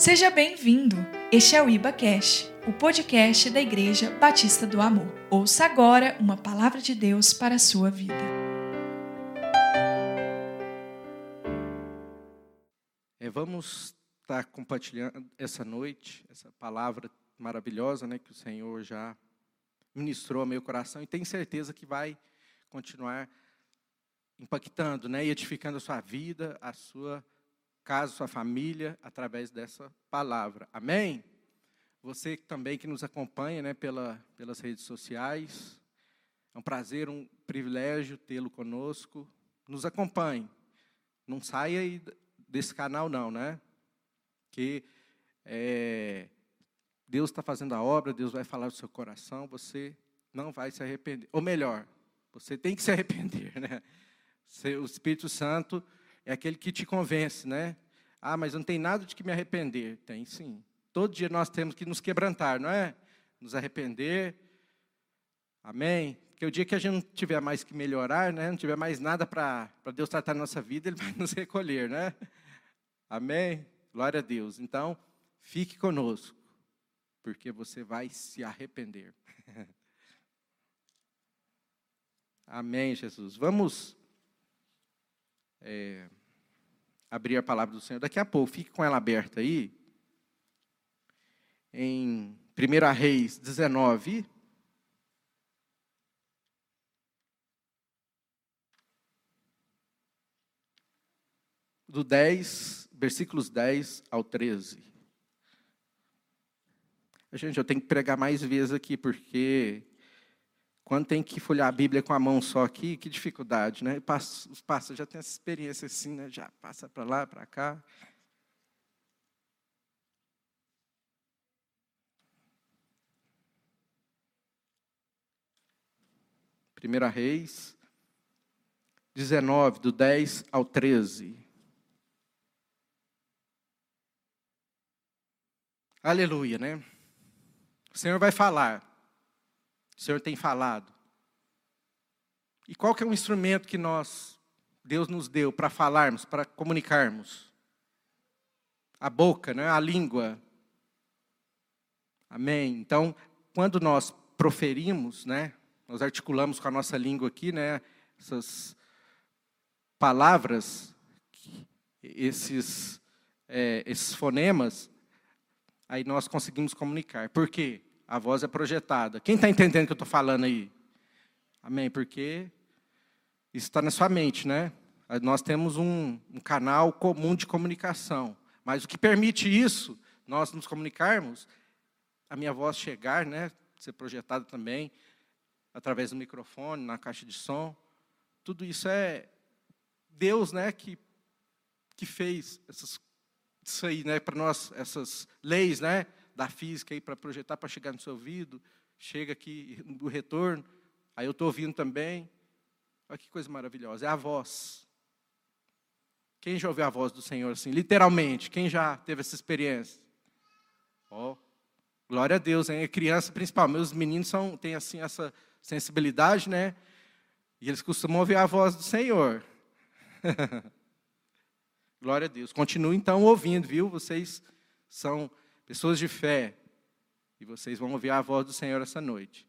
Seja bem-vindo. Este é o Iba Cash, o podcast da Igreja Batista do Amor. Ouça agora uma palavra de Deus para a sua vida. É, vamos estar compartilhando essa noite essa palavra maravilhosa, né, que o Senhor já ministrou ao meu coração e tenho certeza que vai continuar impactando, né, e edificando a sua vida, a sua casa, sua família, através dessa palavra. Amém? Você também que nos acompanha né, pela, pelas redes sociais, é um prazer, um privilégio tê-lo conosco. Nos acompanhe. Não saia aí desse canal, não, né? Que é, Deus está fazendo a obra, Deus vai falar do seu coração, você não vai se arrepender. Ou melhor, você tem que se arrepender, né? O Espírito Santo é aquele que te convence, né? Ah, mas não tem nada de que me arrepender. Tem sim. Todo dia nós temos que nos quebrantar, não é? Nos arrepender. Amém? Porque o dia que a gente não tiver mais que melhorar, né? não tiver mais nada para Deus tratar na nossa vida, Ele vai nos recolher, né? Amém? Glória a Deus. Então, fique conosco, porque você vai se arrepender. Amém, Jesus. Vamos. É abrir a palavra do Senhor daqui a pouco. Fique com ela aberta aí. Em 1 Reis 19. Do 10, versículos 10 ao 13. Gente, eu tenho que pregar mais vezes aqui, porque quando tem que folhear a Bíblia com a mão só aqui, que dificuldade, né? Os pastores já têm essa experiência assim, né? Já passa para lá, para cá. Primeira Reis, 19, do 10 ao 13. Aleluia, né? O Senhor vai falar. O Senhor tem falado. E qual que é o instrumento que nós, Deus nos deu para falarmos, para comunicarmos? A boca, né? a língua. Amém? Então, quando nós proferimos, né? nós articulamos com a nossa língua aqui, né? essas palavras, esses, é, esses fonemas, aí nós conseguimos comunicar. Por quê? A voz é projetada. Quem está entendendo o que eu estou falando aí? Amém? Porque isso está na sua mente, né? Nós temos um, um, canal comum de comunicação. Mas o que permite isso, nós nos comunicarmos, a minha voz chegar, né? Ser projetada também, através do microfone, na caixa de som. Tudo isso é Deus, né? Que, que fez essas, isso aí, né? Para nós, essas leis, né? Da física aí para projetar, para chegar no seu ouvido, chega aqui do retorno, aí eu estou ouvindo também. Olha que coisa maravilhosa, é a voz. Quem já ouviu a voz do Senhor assim, literalmente? Quem já teve essa experiência? Ó, oh, glória a Deus, hein? A criança principalmente, os meninos são, têm assim essa sensibilidade, né? E eles costumam ouvir a voz do Senhor. glória a Deus. Continue então ouvindo, viu? Vocês são pessoas de fé, e vocês vão ouvir a voz do Senhor essa noite.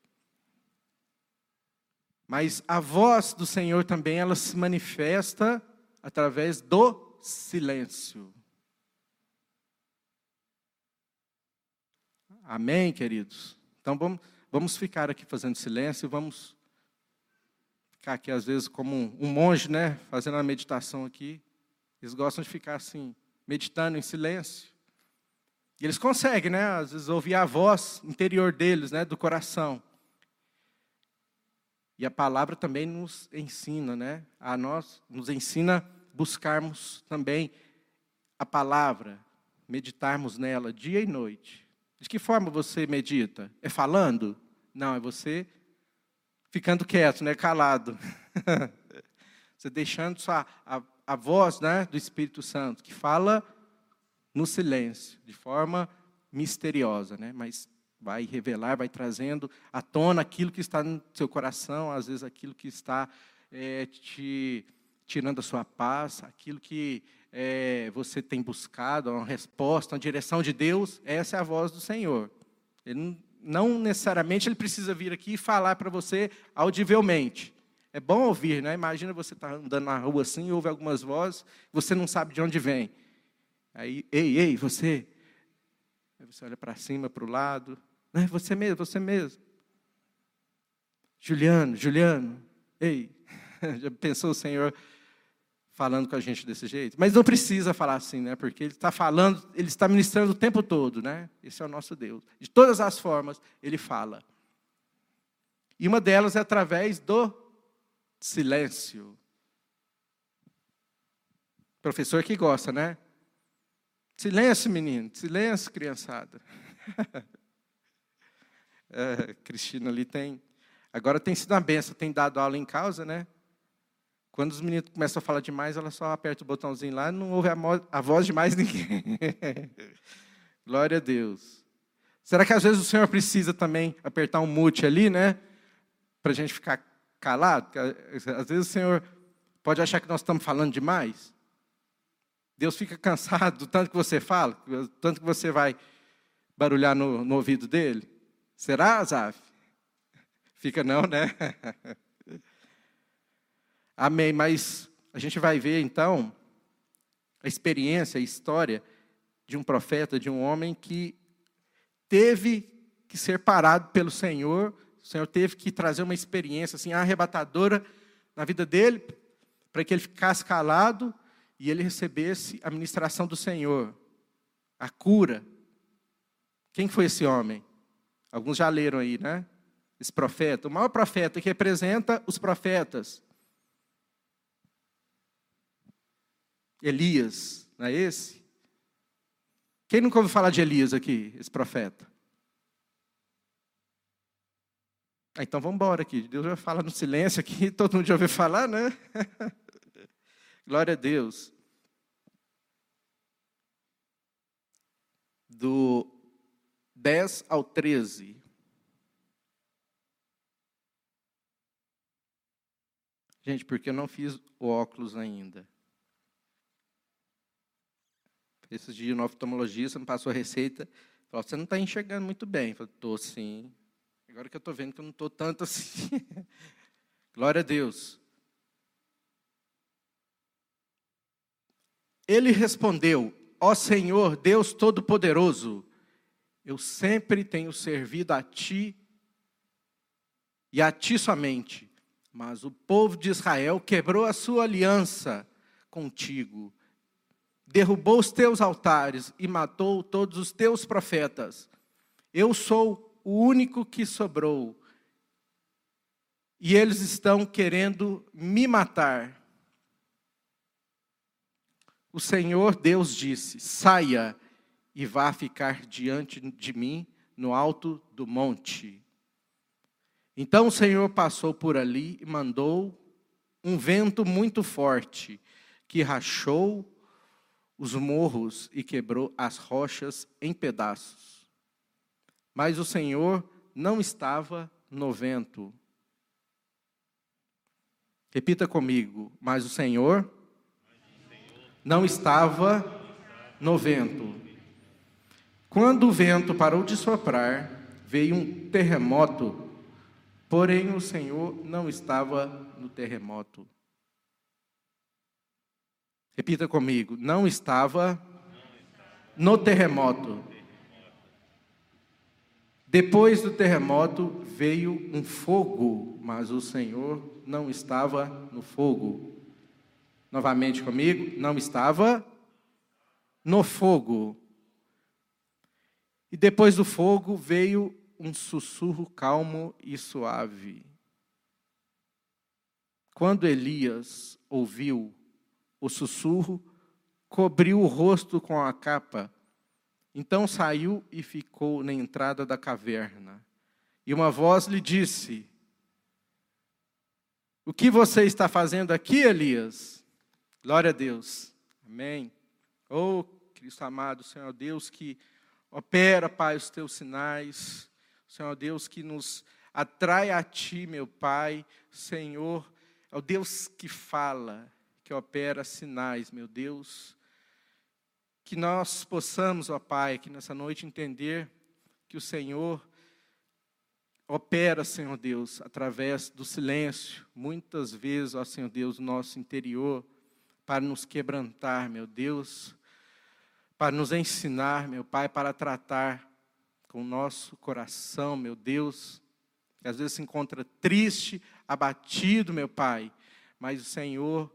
Mas a voz do Senhor também ela se manifesta através do silêncio. Amém, queridos? Então vamos, vamos ficar aqui fazendo silêncio, vamos ficar aqui às vezes como um, um monge, né, fazendo uma meditação aqui. Eles gostam de ficar assim, meditando em silêncio. E eles conseguem, né, às vezes, ouvir a voz interior deles, né, do coração. E a palavra também nos ensina, né, a nós, nos ensina buscarmos também a palavra, meditarmos nela dia e noite. De que forma você medita? É falando? Não, é você ficando quieto, né, calado. você deixando sua, a, a voz né, do Espírito Santo, que fala no silêncio, de forma misteriosa, né? mas vai revelar, vai trazendo à tona aquilo que está no seu coração, às vezes aquilo que está é, te tirando a sua paz, aquilo que é, você tem buscado uma resposta, uma direção de Deus, essa é a voz do Senhor. Ele não, necessariamente ele precisa vir aqui e falar para você audivelmente. É bom ouvir, né? Imagina você estar tá andando na rua assim, ouve algumas vozes, você não sabe de onde vem. Aí, ei, ei, você. Aí você olha para cima, para o lado. Não é você mesmo, você mesmo. Juliano, Juliano, ei. Já pensou o Senhor falando com a gente desse jeito? Mas não precisa falar assim, né? Porque Ele está falando, Ele está ministrando o tempo todo, né? Esse é o nosso Deus. De todas as formas, Ele fala. E uma delas é através do silêncio. Professor que gosta, né? Silêncio, menino. Silêncio, criançada. é, Cristina ali tem. Agora tem sido uma benção, tem dado aula em casa, né? Quando os meninos começam a falar demais, ela só aperta o botãozinho lá e não ouve a, a voz de mais ninguém. Glória a Deus. Será que às vezes o Senhor precisa também apertar um mute ali, né? Para a gente ficar calado? Às vezes o Senhor pode achar que nós estamos falando demais. Deus fica cansado do tanto que você fala, do tanto que você vai barulhar no, no ouvido dele. Será, Azaf? Fica não, né? Amém. Mas a gente vai ver então a experiência, a história de um profeta, de um homem que teve que ser parado pelo Senhor o Senhor teve que trazer uma experiência assim arrebatadora na vida dele, para que ele ficasse calado e ele recebesse a ministração do Senhor, a cura. Quem foi esse homem? Alguns já leram aí, né? Esse profeta, o maior profeta que representa os profetas. Elias, não é esse? Quem nunca ouviu falar de Elias aqui, esse profeta? Ah, então vamos embora aqui. Deus vai falar no silêncio aqui, todo mundo já ouviu falar, né? Glória a Deus. Do 10 ao 13. Gente, porque eu não fiz o óculos ainda. Esses dias no oftalmologista me passou a receita. Falou, você não está enxergando muito bem. Eu falei, estou sim. Agora que eu estou vendo que eu não estou tanto assim. Glória a Deus. Ele respondeu: Ó Senhor, Deus Todo-Poderoso, eu sempre tenho servido a Ti e a Ti somente. Mas o povo de Israel quebrou a sua aliança contigo, derrubou os teus altares e matou todos os teus profetas. Eu sou o único que sobrou. E eles estão querendo me matar. O Senhor Deus disse: saia e vá ficar diante de mim no alto do monte. Então o Senhor passou por ali e mandou um vento muito forte que rachou os morros e quebrou as rochas em pedaços. Mas o Senhor não estava no vento. Repita comigo. Mas o Senhor não estava no vento. Quando o vento parou de soprar, veio um terremoto, porém o Senhor não estava no terremoto. Repita comigo. Não estava no terremoto. Depois do terremoto veio um fogo, mas o Senhor não estava no fogo. Novamente comigo, não estava no fogo. E depois do fogo veio um sussurro calmo e suave. Quando Elias ouviu o sussurro, cobriu o rosto com a capa então saiu e ficou na entrada da caverna. E uma voz lhe disse: O que você está fazendo aqui, Elias? Glória a Deus. Amém. Oh, Cristo amado, Senhor Deus que opera, Pai, os teus sinais. Senhor Deus que nos atrai a Ti, meu Pai. Senhor, é o Deus que fala, que opera sinais, meu Deus que nós possamos, ó Pai, aqui nessa noite entender que o Senhor opera, Senhor Deus, através do silêncio, muitas vezes, ó Senhor Deus, no nosso interior, para nos quebrantar, meu Deus, para nos ensinar, meu Pai, para tratar com o nosso coração, meu Deus, que às vezes se encontra triste, abatido, meu Pai, mas o Senhor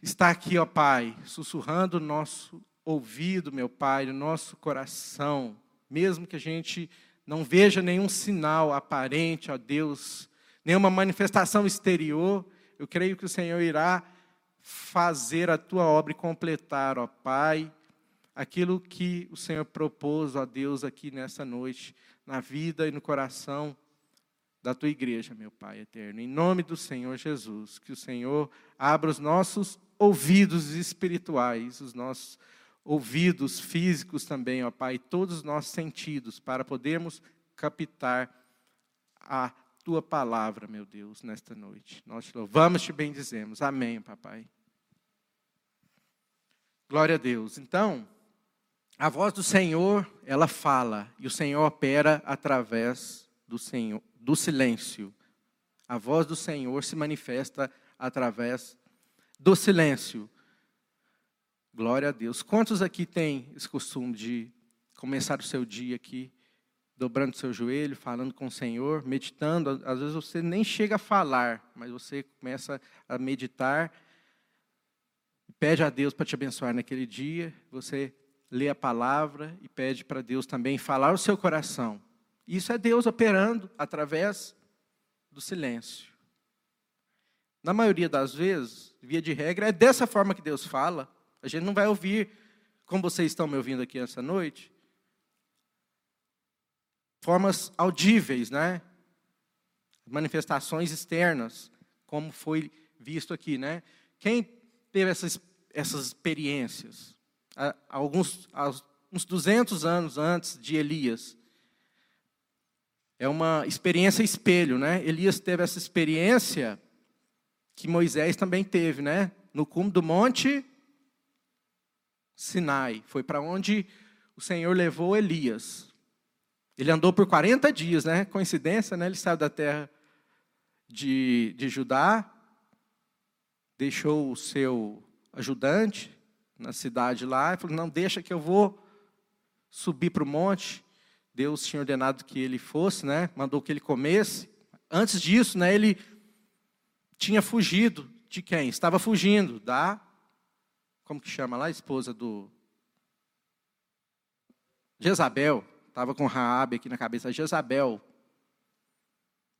está aqui, ó Pai, sussurrando no nosso ouvido, meu Pai, no nosso coração, mesmo que a gente não veja nenhum sinal aparente, ó Deus, nenhuma manifestação exterior, eu creio que o Senhor irá fazer a tua obra e completar, ó Pai, aquilo que o Senhor propôs, ó Deus, aqui nessa noite, na vida e no coração da tua igreja, meu Pai eterno. Em nome do Senhor Jesus, que o Senhor abra os nossos ouvidos espirituais, os nossos ouvidos físicos também, ó Pai, todos os nossos sentidos, para podermos captar a tua palavra, meu Deus, nesta noite. Nós te louvamos, te bendizemos. Amém, papai. Glória a Deus. Então, a voz do Senhor, ela fala, e o Senhor opera através do Senhor, do silêncio. A voz do Senhor se manifesta através do silêncio. Glória a Deus. Quantos aqui têm esse costume de começar o seu dia aqui, dobrando seu joelho, falando com o Senhor, meditando? Às vezes você nem chega a falar, mas você começa a meditar, pede a Deus para te abençoar naquele dia, você lê a palavra e pede para Deus também falar o seu coração. Isso é Deus operando através do silêncio. Na maioria das vezes, via de regra, é dessa forma que Deus fala. A gente não vai ouvir, como vocês estão me ouvindo aqui essa noite, formas audíveis, né? Manifestações externas, como foi visto aqui, né? Quem teve essas, essas experiências? Há, alguns, há uns 200 anos antes de Elias. É uma experiência espelho, né? Elias teve essa experiência que Moisés também teve, né? No cume do monte Sinai. Foi para onde o Senhor levou Elias. Ele andou por 40 dias, né? Coincidência, né? Ele saiu da terra de, de Judá, deixou o seu ajudante na cidade lá, e falou: Não, deixa que eu vou subir para o monte. Deus tinha ordenado que ele fosse, né? Mandou que ele comesse. Antes disso, né? Ele tinha fugido de quem? Estava fugindo da como que chama lá, esposa do Jezabel, estava com Raabe aqui na cabeça, Jezabel.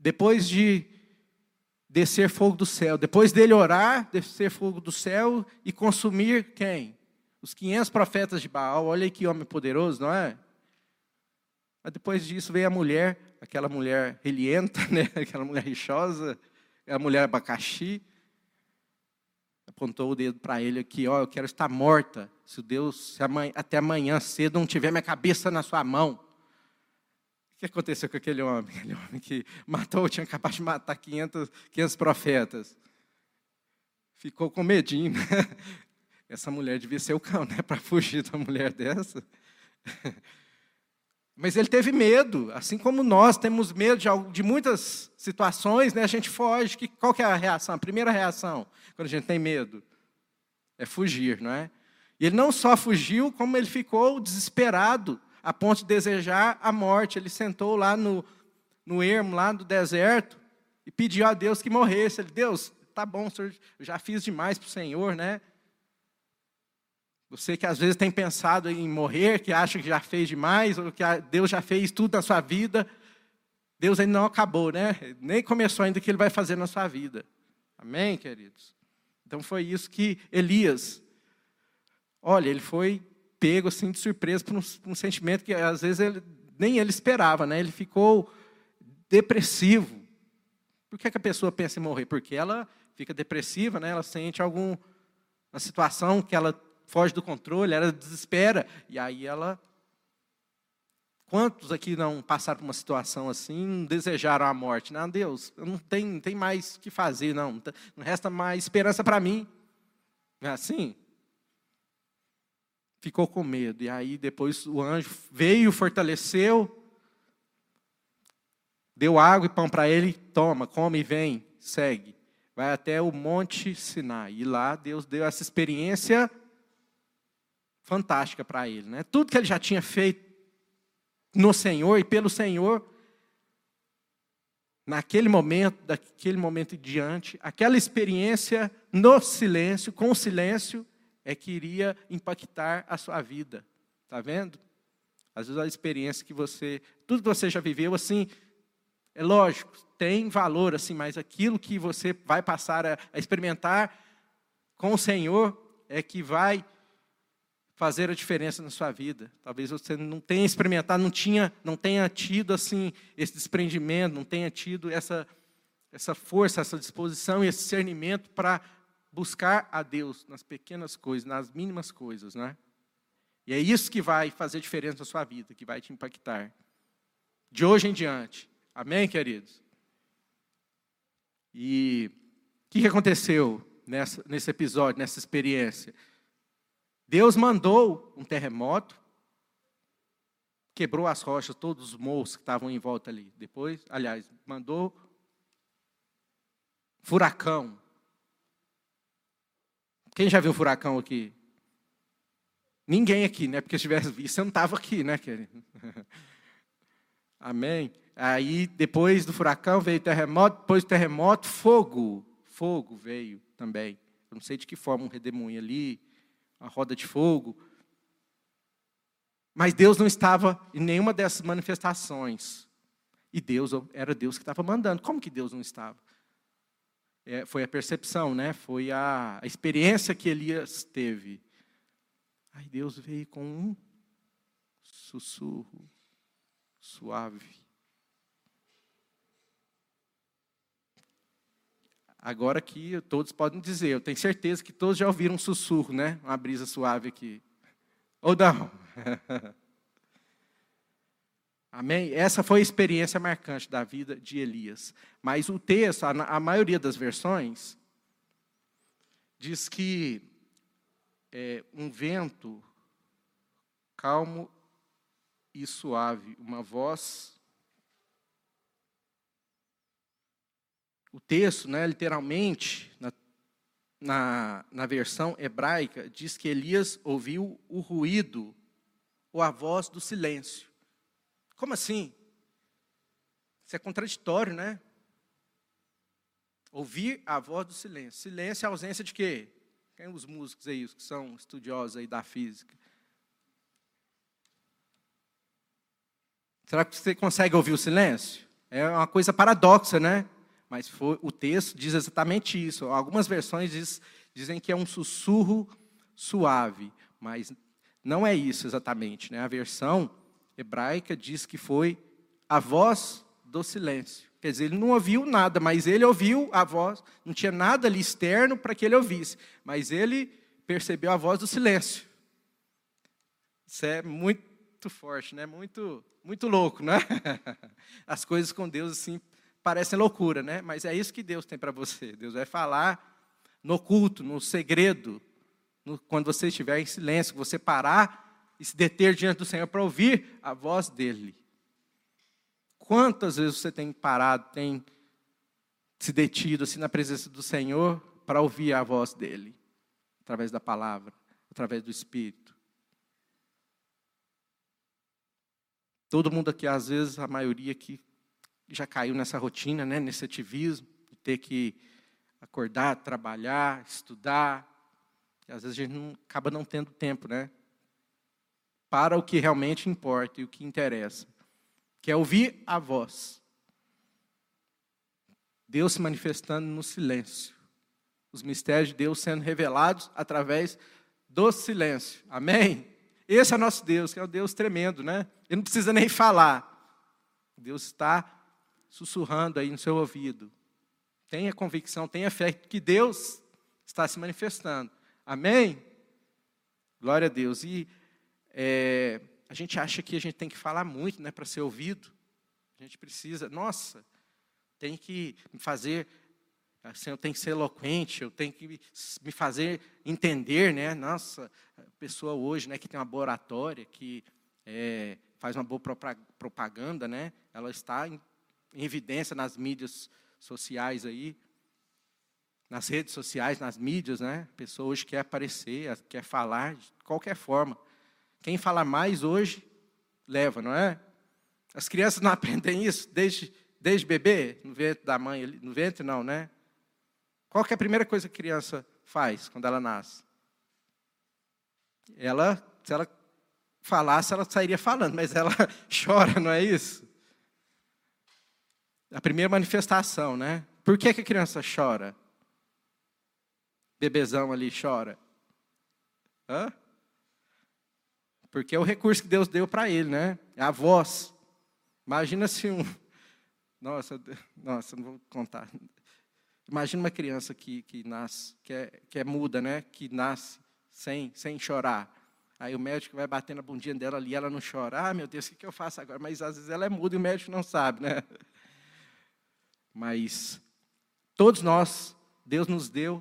Depois de descer fogo do céu, depois dele orar, descer fogo do céu e consumir quem? Os 500 profetas de Baal. Olha aí que homem poderoso, não é? Mas depois disso veio a mulher, aquela mulher relienta, né? aquela mulher rixosa, a mulher abacaxi, apontou o dedo para ele aqui, ó, eu quero estar morta, se Deus, se amanhã, até amanhã cedo não tiver minha cabeça na sua mão. Que aconteceu com aquele homem? Aquele homem que matou, tinha capaz de matar 500, 500 profetas. Ficou com medinho. Né? Essa mulher devia ser o cão, né? Para fugir de uma mulher dessa. Mas ele teve medo, assim como nós temos medo de, de muitas situações, né? a gente foge. Que, qual que é a reação? A primeira reação, quando a gente tem medo, é fugir, não é? E ele não só fugiu, como ele ficou desesperado, a ponto de desejar a morte. Ele sentou lá no, no ermo, lá no deserto, e pediu a Deus que morresse. Ele, Deus, tá bom, senhor, já fiz demais para o Senhor, né? Você que às vezes tem pensado em morrer, que acha que já fez demais, ou que Deus já fez tudo na sua vida, Deus ainda não acabou, né? Nem começou ainda o que Ele vai fazer na sua vida. Amém, queridos? Então foi isso que Elias, olha, ele foi pego assim de surpresa por um, um sentimento que às vezes ele, nem ele esperava, né? Ele ficou depressivo. Por que, que a pessoa pensa em morrer? Porque ela fica depressiva, né? Ela sente alguma situação que ela foge do controle, ela desespera. E aí ela. Quantos aqui não passaram por uma situação assim, não desejaram a morte? Não, Deus, não tem, não tem mais o que fazer, não. Não resta mais esperança para mim. Não é assim? Ficou com medo. E aí depois o anjo veio, fortaleceu, deu água e pão para ele, toma, come e vem, segue. Vai até o Monte Sinai. E lá Deus deu essa experiência fantástica para ele. Né? Tudo que ele já tinha feito no Senhor e pelo Senhor, naquele momento, daquele momento em diante, aquela experiência no silêncio, com o silêncio, é que iria impactar a sua vida. Está vendo? Às vezes a experiência que você, tudo que você já viveu, assim, é lógico, tem valor, assim, mas aquilo que você vai passar a, a experimentar com o Senhor é que vai fazer a diferença na sua vida. Talvez você não tenha experimentado, não tinha, não tenha tido assim esse desprendimento, não tenha tido essa essa força, essa disposição e esse discernimento para buscar a Deus nas pequenas coisas, nas mínimas coisas, né? E é isso que vai fazer diferença na sua vida, que vai te impactar. De hoje em diante. Amém, queridos? E o que aconteceu nessa, nesse episódio, nessa experiência? Deus mandou um terremoto, quebrou as rochas, todos os morros que estavam em volta ali. Depois, aliás, mandou furacão. Quem já viu furacão aqui? Ninguém aqui, né? Porque se tivesse visto, você não estava aqui, né, querido? Amém? Aí, depois do furacão, veio terremoto, depois do terremoto, fogo. Fogo veio também. Eu não sei de que forma, um redemoinho ali, uma roda de fogo. Mas Deus não estava em nenhuma dessas manifestações. E Deus era Deus que estava mandando. Como que Deus não estava? É, foi a percepção, né? Foi a, a experiência que Elias teve. Aí Deus veio com um sussurro suave. Agora que todos podem dizer, eu tenho certeza que todos já ouviram um sussurro, né? Uma brisa suave aqui. Ou não? Amém? Essa foi a experiência marcante da vida de Elias. Mas o texto, a, maioria das versões, diz que é, um vento calmo e suave, uma voz o texto, né, literalmente, na, na, na versão hebraica, diz que Elias ouviu o ruído ou a voz do silêncio. Como assim? Isso é contraditório, né? Ouvir a voz do silêncio. Silêncio é ausência de quê? Quem os músicos aí, os que são estudiosos aí da física? Será que você consegue ouvir o silêncio? É uma coisa paradoxa, né? mas foi, o texto diz exatamente isso. Algumas versões diz, dizem que é um sussurro suave, mas não é isso exatamente. Né? A versão hebraica diz que foi a voz do silêncio. Quer dizer, ele não ouviu nada, mas ele ouviu a voz, não tinha nada ali externo para que ele ouvisse, mas ele percebeu a voz do silêncio. Isso é muito forte, né? Muito, muito louco, né? As coisas com Deus assim parecem loucura, né? Mas é isso que Deus tem para você. Deus vai falar no culto, no segredo, no, quando você estiver em silêncio, você parar e se deter diante do Senhor para ouvir a voz dele. Quantas vezes você tem parado, tem se detido assim na presença do Senhor para ouvir a voz dele, através da palavra, através do Espírito? Todo mundo aqui, às vezes, a maioria aqui já caiu nessa rotina, né, nesse ativismo, de ter que acordar, trabalhar, estudar. E às vezes a gente não, acaba não tendo tempo, né? Para o que realmente importa e o que interessa, que é ouvir a voz. Deus se manifestando no silêncio. Os mistérios de Deus sendo revelados através do silêncio. Amém? Esse é o nosso Deus, que é um Deus tremendo, né? Ele não precisa nem falar. Deus está sussurrando aí no seu ouvido. Tenha convicção, tenha fé que Deus está se manifestando. Amém? Glória a Deus. E é, a gente acha que a gente tem que falar muito né, para ser ouvido. A gente precisa, nossa, tem que fazer Assim, eu tenho que ser eloquente, eu tenho que me fazer entender, né? Nossa, pessoa hoje, né, que tem uma boa oratória, que é, faz uma boa propaganda, né? Ela está em, em evidência nas mídias sociais aí, nas redes sociais, nas mídias, né? A pessoa hoje quer aparecer, quer falar de qualquer forma. Quem fala mais hoje leva, não é? As crianças não aprendem isso desde, desde bebê, no ventre da mãe, no ventre não, né? Qual é a primeira coisa que a criança faz quando ela nasce? Ela, se ela falasse, ela sairia falando, mas ela chora, não é isso? A primeira manifestação, né? Por que, que a criança chora? Bebezão ali chora. Hã? Porque é o recurso que Deus deu para ele, né? É a voz. Imagina se um. Nossa, nossa, não vou contar. Imagina uma criança que, que nasce, que é, que é muda, né? Que nasce sem, sem chorar. Aí o médico vai bater na bundinha dela ali, ela não chora. Ah, meu Deus, o que eu faço agora? Mas às vezes ela é muda e o médico não sabe, né? Mas todos nós, Deus nos deu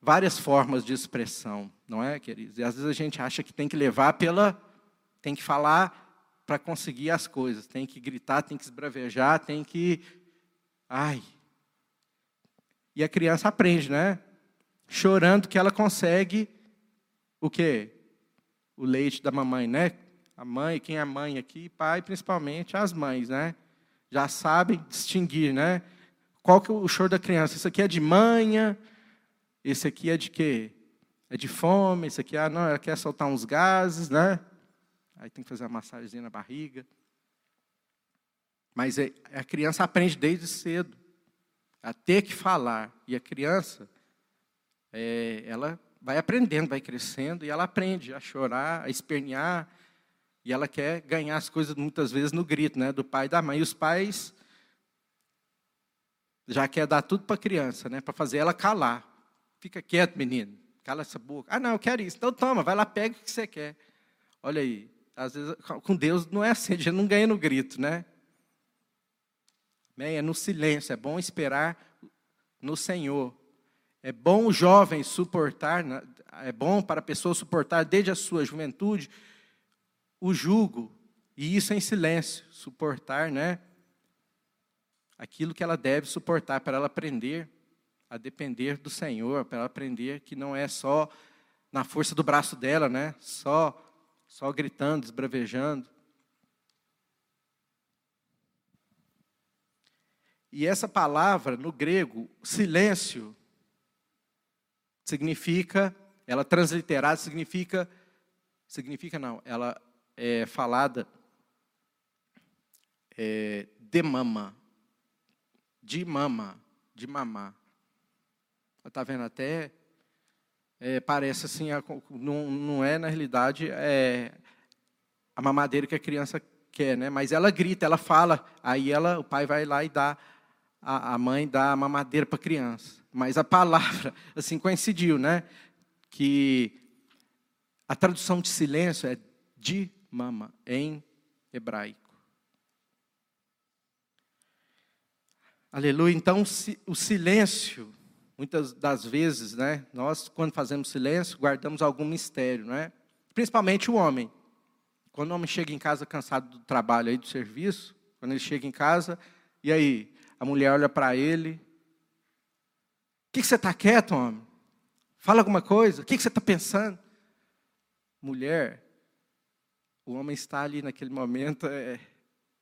várias formas de expressão, não é, queridos? E às vezes a gente acha que tem que levar pela. tem que falar para conseguir as coisas, tem que gritar, tem que esbravejar, tem que. Ai. E a criança aprende, né? Chorando que ela consegue o quê? O leite da mamãe, né? A mãe, quem é mãe aqui, pai, principalmente as mães, né? Já sabem distinguir, né? Qual que é o choro da criança? Isso aqui é de manha, esse aqui é de quê? É de fome, esse aqui, ah, não, ela quer soltar uns gases, né? Aí tem que fazer uma massagem na barriga. Mas é, a criança aprende desde cedo a ter que falar. E a criança, é, ela vai aprendendo, vai crescendo, e ela aprende a chorar, a espernear, e ela quer ganhar as coisas muitas vezes no grito né, do pai e da mãe. E os pais já quer dar tudo para a criança, né, para fazer ela calar. Fica quieto, menino. Cala essa boca. Ah, não, eu quero isso. Então toma, vai lá, pega o que você quer. Olha aí. Às vezes, com Deus não é assim, a gente não ganha no grito, né? É no silêncio, é bom esperar no Senhor. É bom o jovem suportar, né? é bom para a pessoa suportar desde a sua juventude o jugo, e isso em silêncio, suportar, né? Aquilo que ela deve suportar para ela aprender a depender do Senhor, para ela aprender que não é só na força do braço dela, né? Só só gritando, esbravejando. E essa palavra no grego, silêncio, significa, ela transliterada significa, significa não, ela é falada é, de mama, de mama, de mamar. Está vendo até? É, parece assim, não, não é na realidade é, a mamadeira que a criança quer, né? Mas ela grita, ela fala, aí ela, o pai vai lá e dá, a, a mãe dá a mamadeira para a criança. Mas a palavra, assim, coincidiu, né? Que a tradução de silêncio é de mama, em hebraico. Aleluia. Então, o silêncio Muitas das vezes, né, nós, quando fazemos silêncio, guardamos algum mistério, não é? Principalmente o homem. Quando o homem chega em casa cansado do trabalho aí, do serviço, quando ele chega em casa, e aí, a mulher olha para ele. O que, que você está quieto, homem? Fala alguma coisa. O que, que você está pensando? Mulher, o homem está ali naquele momento é,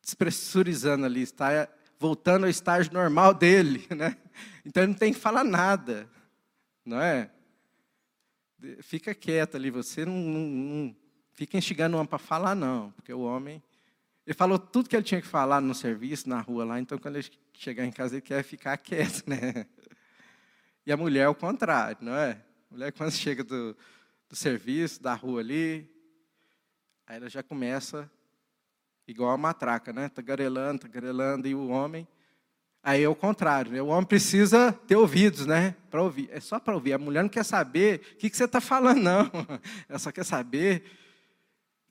despressurizando ali, está voltando ao estágio normal dele, né? Então ele não tem que falar nada, não é? Fica quieto ali, você não, não, não fica instigando o homem para falar, não, porque o homem. Ele falou tudo que ele tinha que falar no serviço, na rua lá, então quando ele chegar em casa ele quer ficar quieto, né? E a mulher é o contrário, não é? A mulher, quando chega do, do serviço, da rua ali, aí ela já começa igual a matraca, né? Tagarelando, tagarelando, e o homem. Aí é o contrário, né? o homem precisa ter ouvidos, né? Para ouvir. É só para ouvir. A mulher não quer saber o que, que você está falando, não. Ela só quer saber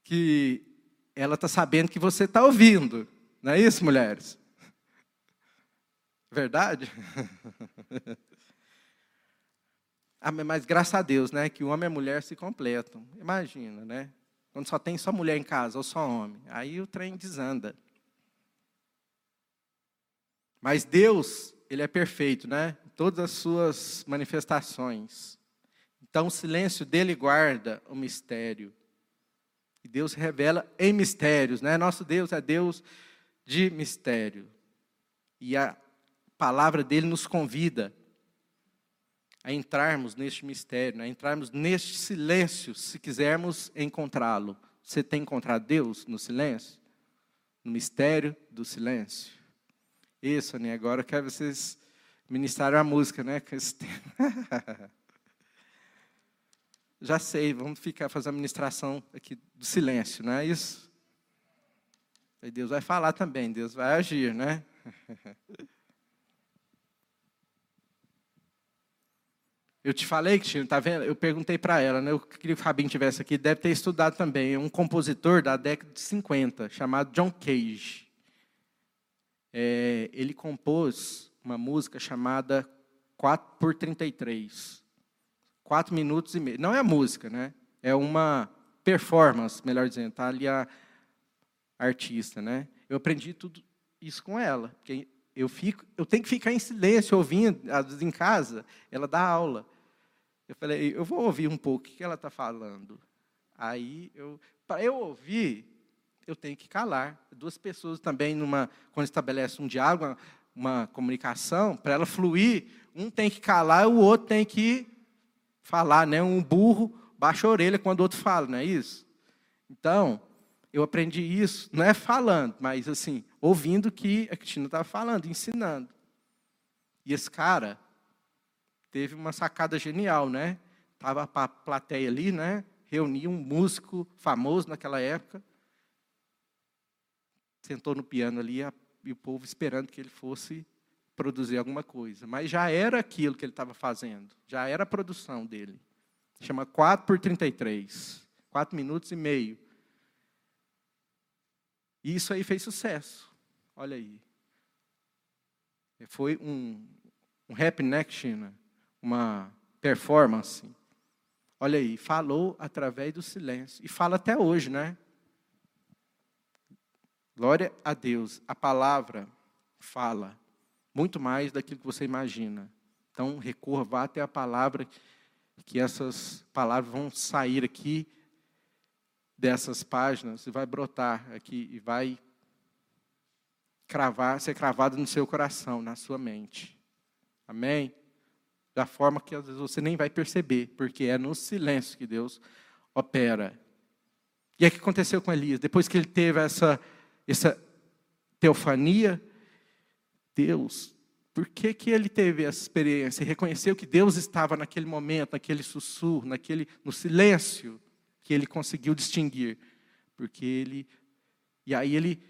que ela está sabendo que você está ouvindo. Não é isso, mulheres? Verdade? ah, mas graças a Deus, né? Que o homem e a mulher se completam. Imagina, né? Quando só tem só mulher em casa ou só homem. Aí o trem desanda. Mas Deus, Ele é perfeito, né? Todas as suas manifestações. Então o silêncio dele guarda o mistério. E Deus revela em mistérios, né? Nosso Deus é Deus de mistério. E a palavra dele nos convida a entrarmos neste mistério, né? a entrarmos neste silêncio, se quisermos encontrá-lo. Você tem encontrado Deus no silêncio? No mistério do silêncio? Isso, né? Agora eu quero vocês ministrarem a música, né? Já sei, vamos ficar fazendo a ministração aqui do silêncio, não é isso? Aí Deus vai falar também, Deus vai agir, né? Eu te falei, Cristina, tá vendo? Eu perguntei para ela, né? Eu queria que o Fabinho tivesse aqui, deve ter estudado também. Um compositor da década de 50, chamado John Cage. É, ele compôs uma música chamada 4 por 33. 4 minutos e meio. Não é música, né? É uma performance, melhor dizendo. Tá ali a artista, né? Eu aprendi tudo isso com ela, porque eu fico, eu tenho que ficar em silêncio ouvindo, às vezes em casa, ela dá aula. Eu falei, eu vou ouvir um pouco o que ela está falando. Aí, eu, para eu ouvir, eu tenho que calar. Duas pessoas também, numa, quando estabelece um diálogo, uma, uma comunicação, para ela fluir, um tem que calar, o outro tem que falar. Né? Um burro baixa a orelha quando o outro fala, não é isso? Então, eu aprendi isso, não é falando, mas assim, ouvindo o que a Cristina estava falando, ensinando. E esse cara, teve uma sacada genial, né? Tava a plateia ali, né? Reunia um músico famoso naquela época. Sentou no piano ali e o povo esperando que ele fosse produzir alguma coisa. Mas já era aquilo que ele estava fazendo. Já era a produção dele. Chama 4 por 33. 4 minutos e meio. E isso aí fez sucesso. Olha aí. Foi um, um rap, né, China? uma performance. Olha aí, falou através do silêncio. E fala até hoje, né? Glória a Deus. A palavra fala muito mais daquilo que você imagina. Então, recorra, vá até a palavra, que essas palavras vão sair aqui dessas páginas e vai brotar aqui e vai cravar, ser cravado no seu coração, na sua mente. Amém? da forma que às vezes você nem vai perceber, porque é no silêncio que Deus opera. E é o que aconteceu com Elias. Depois que ele teve essa, essa teofania, Deus, por que, que ele teve essa experiência? E reconheceu que Deus estava naquele momento, naquele sussurro, naquele, no silêncio, que ele conseguiu distinguir. Porque ele. E aí ele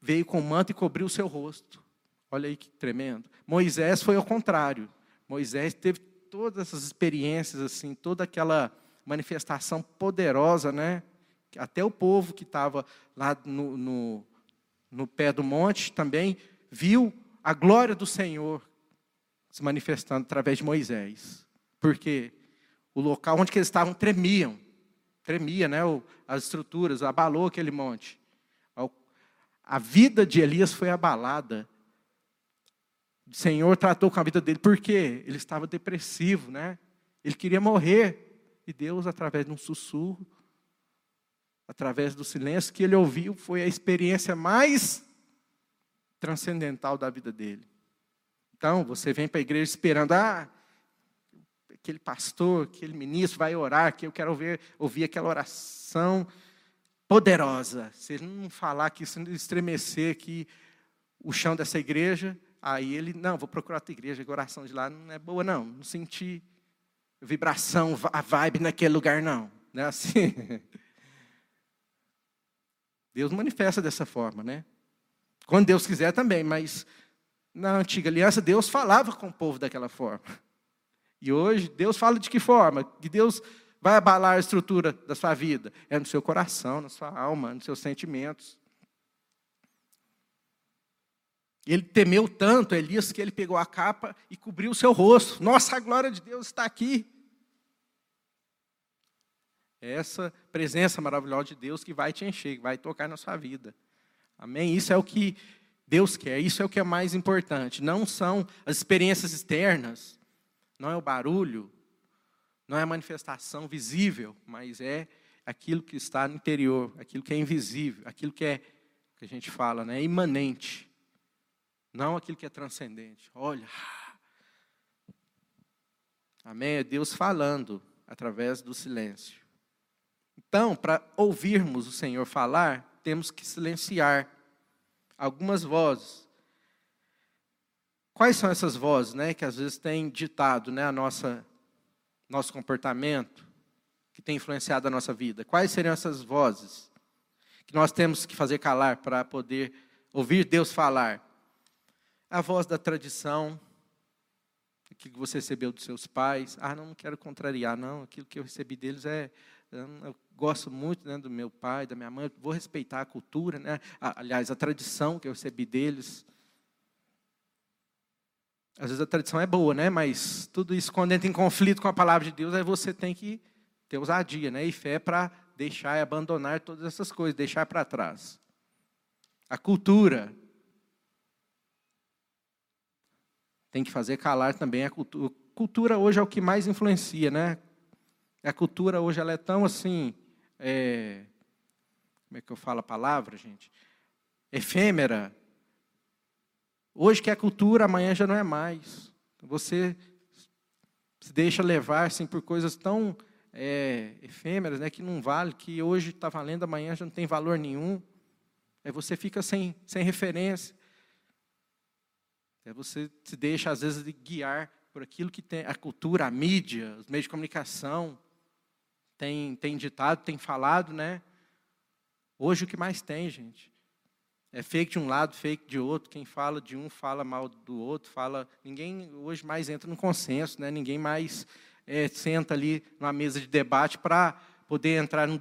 veio com o manto e cobriu o seu rosto. Olha aí que tremendo. Moisés foi ao contrário. Moisés teve todas essas experiências, assim, toda aquela manifestação poderosa, né? Até o povo que estava lá no, no, no pé do monte também viu a glória do Senhor se manifestando através de Moisés. Porque o local onde eles estavam tremiam. Tremia, né? As estruturas, abalou aquele monte. A vida de Elias foi abalada o Senhor tratou com a vida dele. Por quê? Ele estava depressivo, né? Ele queria morrer. E Deus, através de um sussurro, através do silêncio que ele ouviu, foi a experiência mais transcendental da vida dele. Então, você vem para a igreja esperando, ah, aquele pastor, aquele ministro vai orar, que eu quero ouvir, ouvir aquela oração poderosa. Se ele não falar que isso estremecer aqui o chão dessa igreja, Aí ele, não, vou procurar outra igreja, a oração de lá não é boa, não. Não senti vibração, a vibe naquele lugar, não. Não é assim. Deus manifesta dessa forma, né? Quando Deus quiser também, mas na antiga aliança Deus falava com o povo daquela forma. E hoje Deus fala de que forma? Que Deus vai abalar a estrutura da sua vida? É no seu coração, na sua alma, nos seus sentimentos. Ele temeu tanto, Elias, que ele pegou a capa e cobriu o seu rosto. Nossa, a glória de Deus está aqui. É essa presença maravilhosa de Deus que vai te encher, que vai tocar na sua vida. Amém? Isso é o que Deus quer, isso é o que é mais importante. Não são as experiências externas, não é o barulho, não é a manifestação visível, mas é aquilo que está no interior, aquilo que é invisível, aquilo que é, que a gente fala, né, imanente. Não aquilo que é transcendente. Olha. Amém? É Deus falando através do silêncio. Então, para ouvirmos o Senhor falar, temos que silenciar algumas vozes. Quais são essas vozes, né, que às vezes têm ditado, né, a nossa nosso comportamento, que tem influenciado a nossa vida? Quais seriam essas vozes que nós temos que fazer calar para poder ouvir Deus falar? A voz da tradição, aquilo que você recebeu dos seus pais. Ah, não, não quero contrariar, não. Aquilo que eu recebi deles é. Eu gosto muito né, do meu pai, da minha mãe, vou respeitar a cultura, né? aliás, a tradição que eu recebi deles. Às vezes a tradição é boa, né? mas tudo isso, quando entra em conflito com a palavra de Deus, aí você tem que ter ousadia né? e fé para deixar e abandonar todas essas coisas, deixar para trás. A cultura. Tem que fazer calar também a cultura. Cultura hoje é o que mais influencia, né? A cultura hoje ela é tão assim, é, como é que eu falo a palavra, gente? Efêmera. Hoje que é cultura, amanhã já não é mais. Você se deixa levar assim, por coisas tão é, efêmeras, né, que não vale, que hoje está valendo, amanhã já não tem valor nenhum. Aí você fica sem, sem referência. Aí você se deixa, às vezes, de guiar por aquilo que tem a cultura, a mídia, os meios de comunicação, tem, tem ditado, tem falado, né? Hoje o que mais tem, gente? É fake de um lado, fake de outro. Quem fala de um fala mal do outro, fala. Ninguém hoje mais entra no consenso, né? Ninguém mais é, senta ali numa mesa de debate para poder entrar num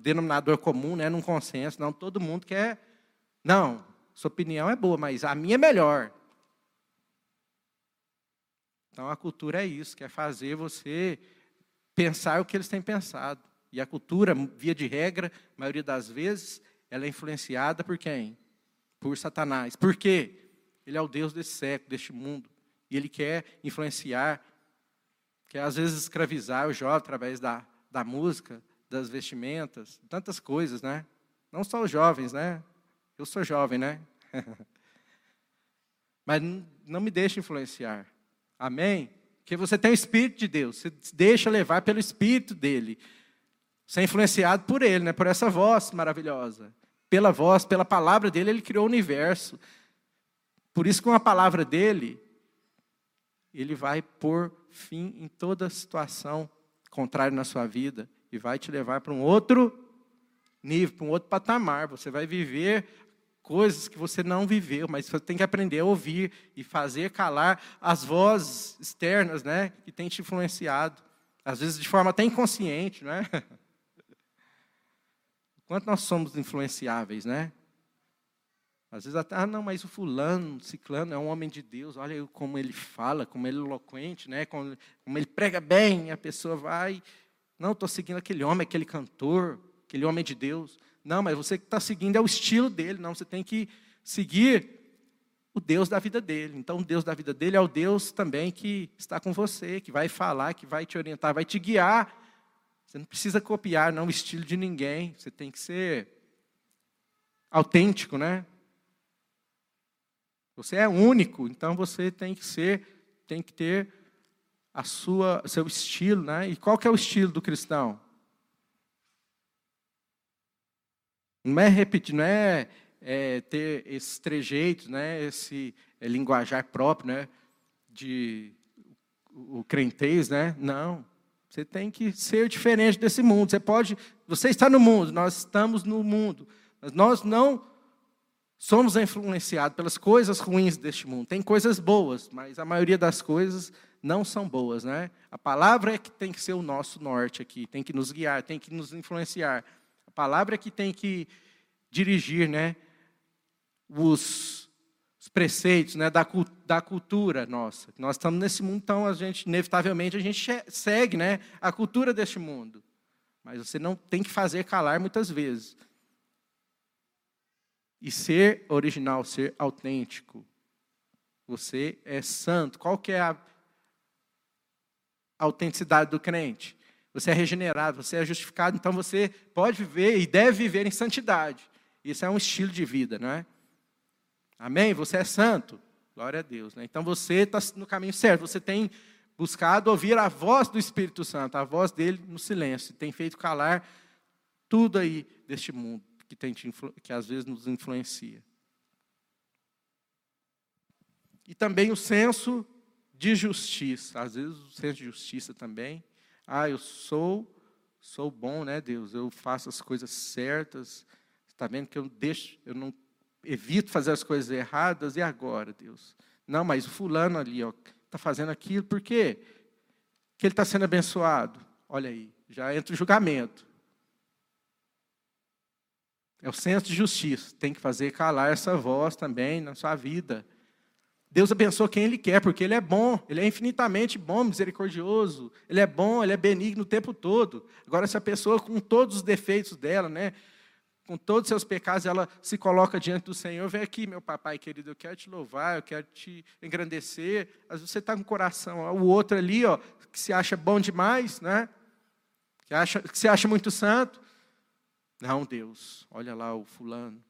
denominador comum, né, num consenso. Não, todo mundo quer. Não, sua opinião é boa, mas a minha é melhor. Então a cultura é isso, quer fazer você pensar o que eles têm pensado. E a cultura, via de regra, a maioria das vezes, ela é influenciada por quem? Por Satanás. Por quê? Ele é o Deus desse século, deste mundo. E ele quer influenciar que é às vezes escravizar o jovem através da, da música, das vestimentas, tantas coisas, né? Não só os jovens, né? Eu sou jovem, né? Mas não me deixe influenciar. Amém? Porque você tem o Espírito de Deus, você se deixa levar pelo Espírito dele. Você é influenciado por ele, né? por essa voz maravilhosa. Pela voz, pela palavra dele, ele criou o universo. Por isso, com a palavra dele, ele vai pôr fim em toda situação contrária na sua vida e vai te levar para um outro nível, para um outro patamar. Você vai viver coisas que você não viveu, mas você tem que aprender a ouvir e fazer calar as vozes externas, né, que têm te influenciado, às vezes de forma até inconsciente, né? Quanto nós somos influenciáveis, né? Às vezes até, ah, não, mas o fulano, o ciclano é um homem de Deus, olha como ele fala, como ele é eloquente, né? como, como ele prega bem, a pessoa vai, não, estou seguindo aquele homem, aquele cantor, aquele homem de Deus. Não, mas você que está seguindo é o estilo dele, não, você tem que seguir o Deus da vida dele. Então, o Deus da vida dele é o Deus também que está com você, que vai falar, que vai te orientar, vai te guiar. Você não precisa copiar não o estilo de ninguém, você tem que ser autêntico, né? Você é único, então você tem que ser, tem que ter a sua, seu estilo, né? E qual que é o estilo do cristão? Não é repetir, não é, é ter esses trejeitos, né? Esse é, linguajar próprio, né? De o crentez, né? Não. Você tem que ser diferente desse mundo. Você pode, você está no mundo, nós estamos no mundo, mas nós não somos influenciados pelas coisas ruins deste mundo. Tem coisas boas, mas a maioria das coisas não são boas, né? A palavra é que tem que ser o nosso norte aqui, tem que nos guiar, tem que nos influenciar. Palavra é que tem que dirigir, né? Os os preceitos né, da, da cultura nossa. Nós estamos nesse mundo, então a gente, inevitavelmente, a gente segue né, a cultura deste mundo. Mas você não tem que fazer calar muitas vezes. E ser original, ser autêntico. Você é santo. Qual que é a autenticidade do crente? Você é regenerado, você é justificado, então você pode viver e deve viver em santidade. Isso é um estilo de vida, não é? Amém? Você é santo. Glória a Deus. Né? Então você está no caminho certo. Você tem buscado ouvir a voz do Espírito Santo, a voz dele no silêncio. Tem feito calar tudo aí deste mundo que, tem que às vezes nos influencia. E também o senso de justiça. Às vezes o senso de justiça também. Ah, eu sou, sou bom, né, Deus? Eu faço as coisas certas. Está vendo que eu deixo, eu não evito fazer as coisas erradas, e agora, Deus? Não, mas o fulano ali está fazendo aquilo, por quê? Que ele está sendo abençoado. Olha aí, já entra o julgamento. É o senso de justiça. Tem que fazer calar essa voz também na sua vida. Deus abençoa quem Ele quer, porque Ele é bom, Ele é infinitamente bom, misericordioso, Ele é bom, Ele é benigno o tempo todo. Agora, se a pessoa, com todos os defeitos dela, né, com todos os seus pecados, ela se coloca diante do Senhor. Vem aqui, meu papai querido, eu quero te louvar, eu quero te engrandecer. Vezes você está com o coração, o outro ali, ó, que se acha bom demais, né? que, acha, que se acha muito santo. Não, Deus, olha lá o fulano.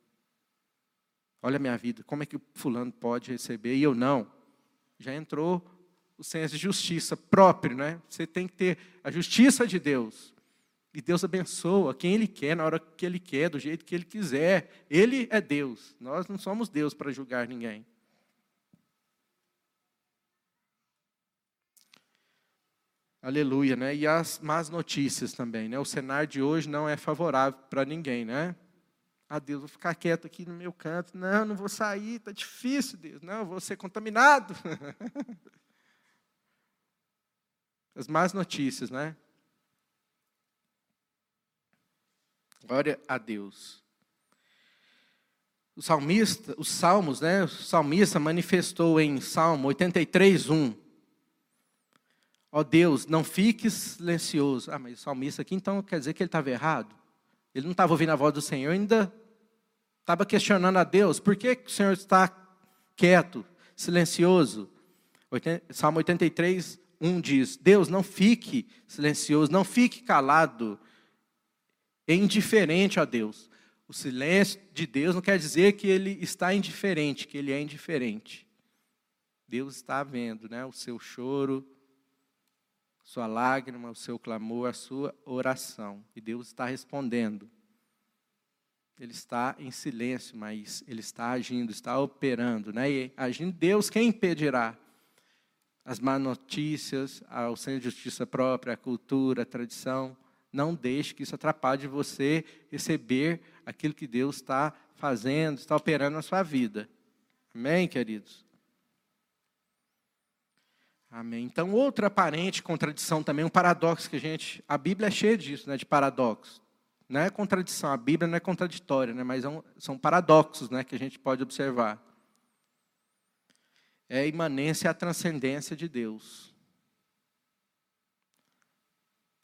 Olha a minha vida, como é que o fulano pode receber e eu não? Já entrou o senso de justiça próprio, né? Você tem que ter a justiça de Deus. E Deus abençoa quem Ele quer, na hora que Ele quer, do jeito que Ele quiser. Ele é Deus. Nós não somos Deus para julgar ninguém. Aleluia, né? E as más notícias também, né? O cenário de hoje não é favorável para ninguém, né? Ah, Deus, vou ficar quieto aqui no meu canto. Não, não vou sair, está difícil, Deus. Não, vou ser contaminado. As más notícias, né? Glória a Deus. O salmista, os salmos, né? O salmista manifestou em Salmo 83, 1. Ó oh Deus, não fiques silencioso. Ah, mas o salmista aqui então quer dizer que ele estava errado? Ele não estava ouvindo a voz do Senhor, ainda estava questionando a Deus. Por que o Senhor está quieto, silencioso? Salmo 83, 1 diz: Deus, não fique silencioso, não fique calado é indiferente a Deus. O silêncio de Deus não quer dizer que ele está indiferente, que ele é indiferente. Deus está vendo né, o seu choro, sua lágrima, o seu clamor, a sua oração. E Deus está respondendo. Ele está em silêncio, mas ele está agindo, está operando. Né? E agindo Deus, quem impedirá? As más notícias, o senso de justiça própria, a cultura, a tradição não deixe que isso atrapalhe você receber aquilo que Deus está fazendo, está operando na sua vida. Amém, queridos? Amém. Então, outra aparente contradição também, um paradoxo que a gente. A Bíblia é cheia disso, né, de paradoxos. Não é contradição, a Bíblia não é contraditória, né, mas é são paradoxos né, que a gente pode observar. É a imanência e a transcendência de Deus.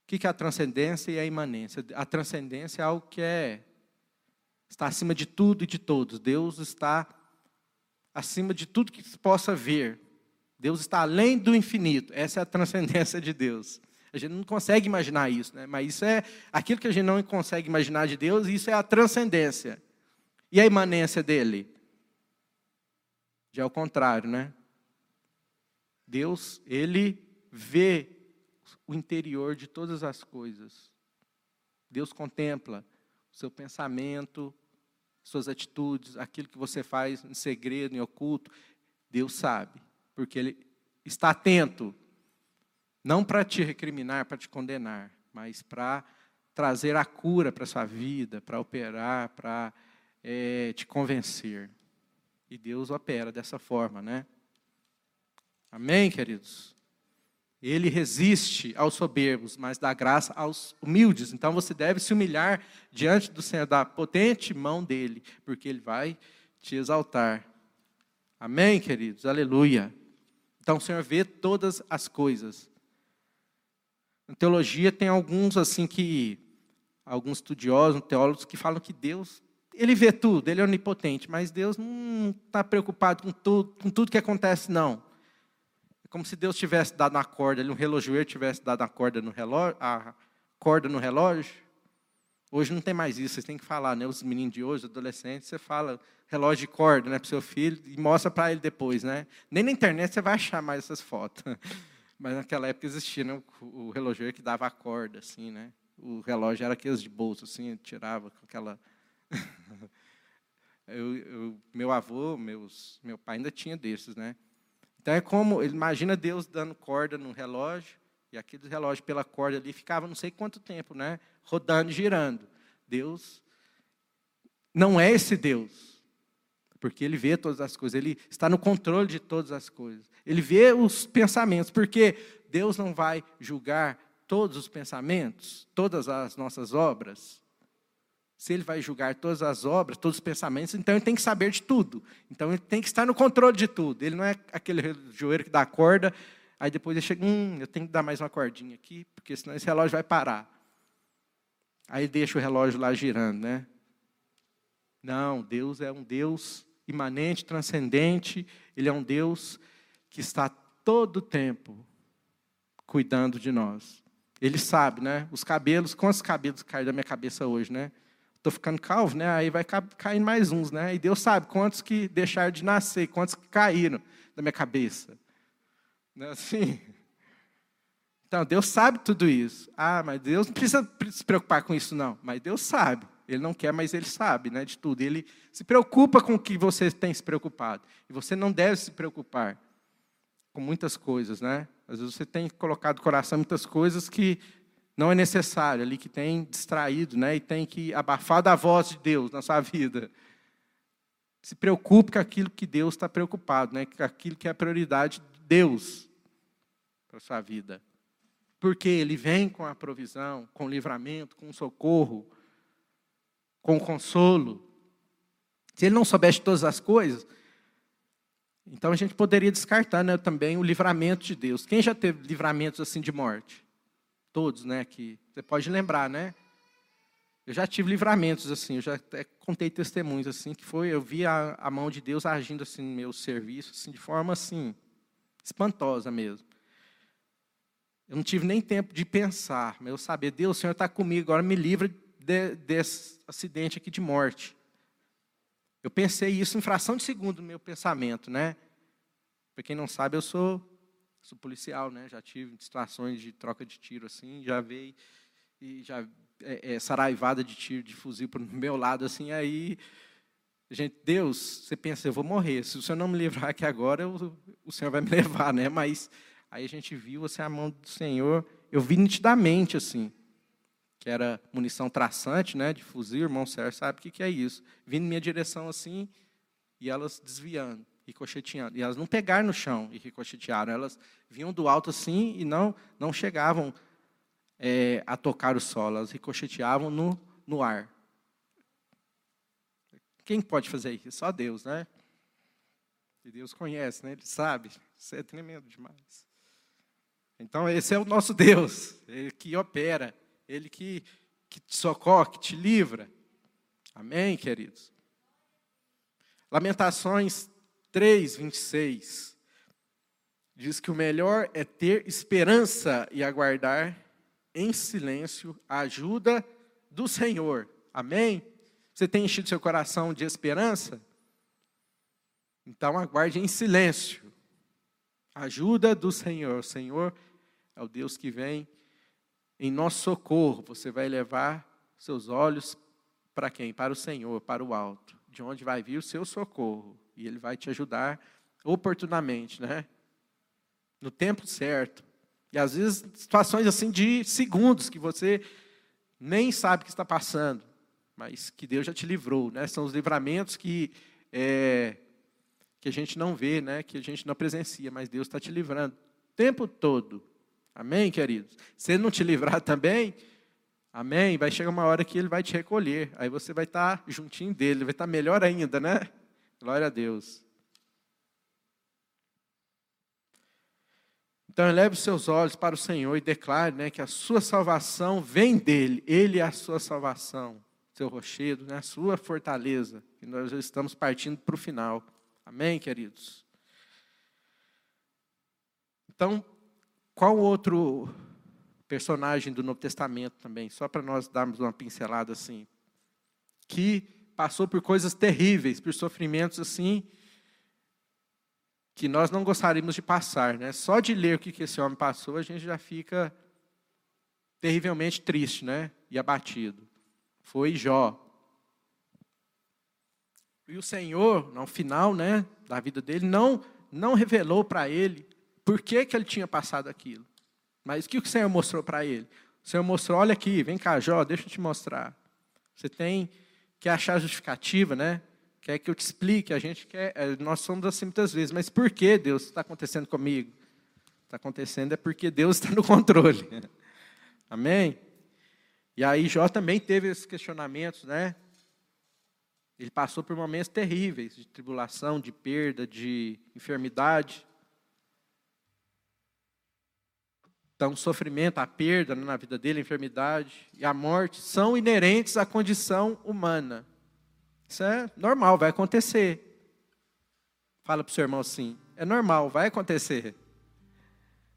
O que é a transcendência e a imanência? A transcendência é algo que é, está acima de tudo e de todos. Deus está acima de tudo que possa ver. Deus está além do infinito. Essa é a transcendência de Deus. A gente não consegue imaginar isso, né? mas isso é aquilo que a gente não consegue imaginar de Deus, isso é a transcendência. E a imanência dele? Já é o contrário, né? Deus, ele vê o interior de todas as coisas. Deus contempla o seu pensamento, suas atitudes, aquilo que você faz em segredo, em oculto. Deus sabe, porque Ele está atento, não para te recriminar, para te condenar, mas para trazer a cura para a sua vida, para operar, para é, te convencer. E Deus opera dessa forma, né? Amém, queridos? Ele resiste aos soberbos, mas dá graça aos humildes. Então você deve se humilhar diante do Senhor, da potente mão dele, porque ele vai te exaltar. Amém, queridos? Aleluia. Então o Senhor vê todas as coisas. Na teologia tem alguns assim que alguns estudiosos, teólogos que falam que Deus ele vê tudo, ele é onipotente, mas Deus não está preocupado com tudo, com tudo que acontece, não. É como se Deus tivesse dado uma corda, um relojoeiro tivesse dado a corda no relógio, a corda no relógio. Hoje não tem mais isso, vocês têm que falar, né? Os meninos de hoje, adolescentes, você fala relógio de corda, né, para seu filho e mostra para ele depois, né? Nem na internet você vai achar mais essas fotos. Mas naquela época existia né, o, o relojoeiro que dava a corda, assim, né? O relógio era aqueles de bolso, assim, tirava com aquela eu, eu, meu avô, meus, meu pai ainda tinha desses, né? Então é como, imagina Deus dando corda no relógio, e aquele relógio pela corda ali ficava não sei quanto tempo, né? Rodando girando. Deus não é esse Deus, porque Ele vê todas as coisas, Ele está no controle de todas as coisas. Ele vê os pensamentos, porque Deus não vai julgar todos os pensamentos, todas as nossas obras se ele vai julgar todas as obras, todos os pensamentos, então ele tem que saber de tudo. Então ele tem que estar no controle de tudo. Ele não é aquele joelho que dá corda, aí depois ele chega, hum, eu tenho que dar mais uma cordinha aqui, porque senão esse relógio vai parar. Aí deixa o relógio lá girando, né? Não, Deus é um Deus imanente, transcendente, ele é um Deus que está todo o tempo cuidando de nós. Ele sabe, né? Os cabelos, quantos cabelos caem da minha cabeça hoje, né? estou ficando calvo, né? Aí vai cair mais uns, né? E Deus sabe quantos que deixaram de nascer, quantos que caíram da minha cabeça. Não é assim? Então, Deus sabe tudo isso. Ah, mas Deus não precisa se preocupar com isso, não. Mas Deus sabe. Ele não quer, mas Ele sabe né, de tudo. Ele se preocupa com o que você tem se preocupado. E você não deve se preocupar com muitas coisas, né? Às vezes você tem colocado no coração muitas coisas que não é necessário, ali que tem distraído, né, e tem que abafar da voz de Deus na sua vida. Se preocupe com aquilo que Deus está preocupado, né, com aquilo que é a prioridade de Deus para a sua vida. Porque Ele vem com a provisão, com o livramento, com o socorro, com o consolo. Se Ele não soubesse todas as coisas, então a gente poderia descartar né, também o livramento de Deus. Quem já teve livramentos assim de morte? Todos, né? Que você pode lembrar, né? Eu já tive livramentos assim, eu já até contei testemunhos assim que foi, eu vi a, a mão de Deus agindo assim no meu serviço, assim de forma assim espantosa mesmo. Eu não tive nem tempo de pensar, mas eu sabia, Deus, o Senhor está comigo, agora me livra de, desse acidente aqui de morte. Eu pensei isso em fração de segundo no meu pensamento, né? Para quem não sabe, eu sou sou policial, né? Já tive situações de troca de tiro assim, já veio e já é, é, saraivada de tiro de fuzil para o meu lado assim, aí gente, Deus, você pensa, eu vou morrer. Se o Senhor não me livrar aqui agora, eu, o Senhor vai me levar, né? Mas aí a gente viu assim a mão do Senhor, eu vi nitidamente assim, que era munição traçante, né, de fuzil, irmão Sérgio sabe o que que é isso. Vindo em minha direção assim, e elas desviando ricocheteando. E elas não pegaram no chão e ricochetearam, elas vinham do alto assim e não, não chegavam é, a tocar o solo, elas ricocheteavam no, no ar. Quem pode fazer isso? Só Deus, né? E Deus conhece, né? Ele sabe. Isso é tremendo demais. Então, esse é o nosso Deus, Ele que opera, Ele que, que te socorre, que te livra. Amém, queridos? Lamentações 3, 26, diz que o melhor é ter esperança e aguardar em silêncio a ajuda do Senhor. Amém? Você tem enchido seu coração de esperança? Então aguarde em silêncio. A ajuda do Senhor. O Senhor é o Deus que vem em nosso socorro. Você vai levar seus olhos para quem? Para o Senhor, para o alto, de onde vai vir o seu socorro e Ele vai te ajudar oportunamente, né? No tempo certo. E às vezes situações assim de segundos que você nem sabe que está passando, mas que Deus já te livrou, né? São os livramentos que é, que a gente não vê, né? Que a gente não presencia, mas Deus está te livrando o tempo todo. Amém, queridos? Se ele não te livrar também, amém, vai chegar uma hora que ele vai te recolher. Aí você vai estar juntinho dele, vai estar melhor ainda, né? Glória a Deus. Então eleve os seus olhos para o Senhor e declare né, que a sua salvação vem dele. Ele é a sua salvação, seu rochedo, né, a sua fortaleza. E nós estamos partindo para o final. Amém, queridos? Então, qual outro personagem do Novo Testamento também, só para nós darmos uma pincelada assim, que passou por coisas terríveis, por sofrimentos assim, que nós não gostaríamos de passar. Né? Só de ler o que esse homem passou, a gente já fica terrivelmente triste né? e abatido. Foi Jó. E o Senhor, no final né, da vida dele, não, não revelou para ele por que, que ele tinha passado aquilo. Mas o que o Senhor mostrou para ele? O Senhor mostrou, olha aqui, vem cá, Jó, deixa eu te mostrar. Você tem que achar justificativa, né? Quer que eu te explique, a gente quer, é, nós somos assim muitas vezes, mas por que Deus está acontecendo comigo? Está acontecendo é porque Deus está no controle. Amém? E aí Jó também teve esses questionamentos, né? Ele passou por momentos terríveis de tribulação, de perda, de enfermidade. Então, o sofrimento, a perda né, na vida dele, a enfermidade e a morte são inerentes à condição humana. Isso é normal, vai acontecer. Fala para o seu irmão assim: é normal, vai acontecer.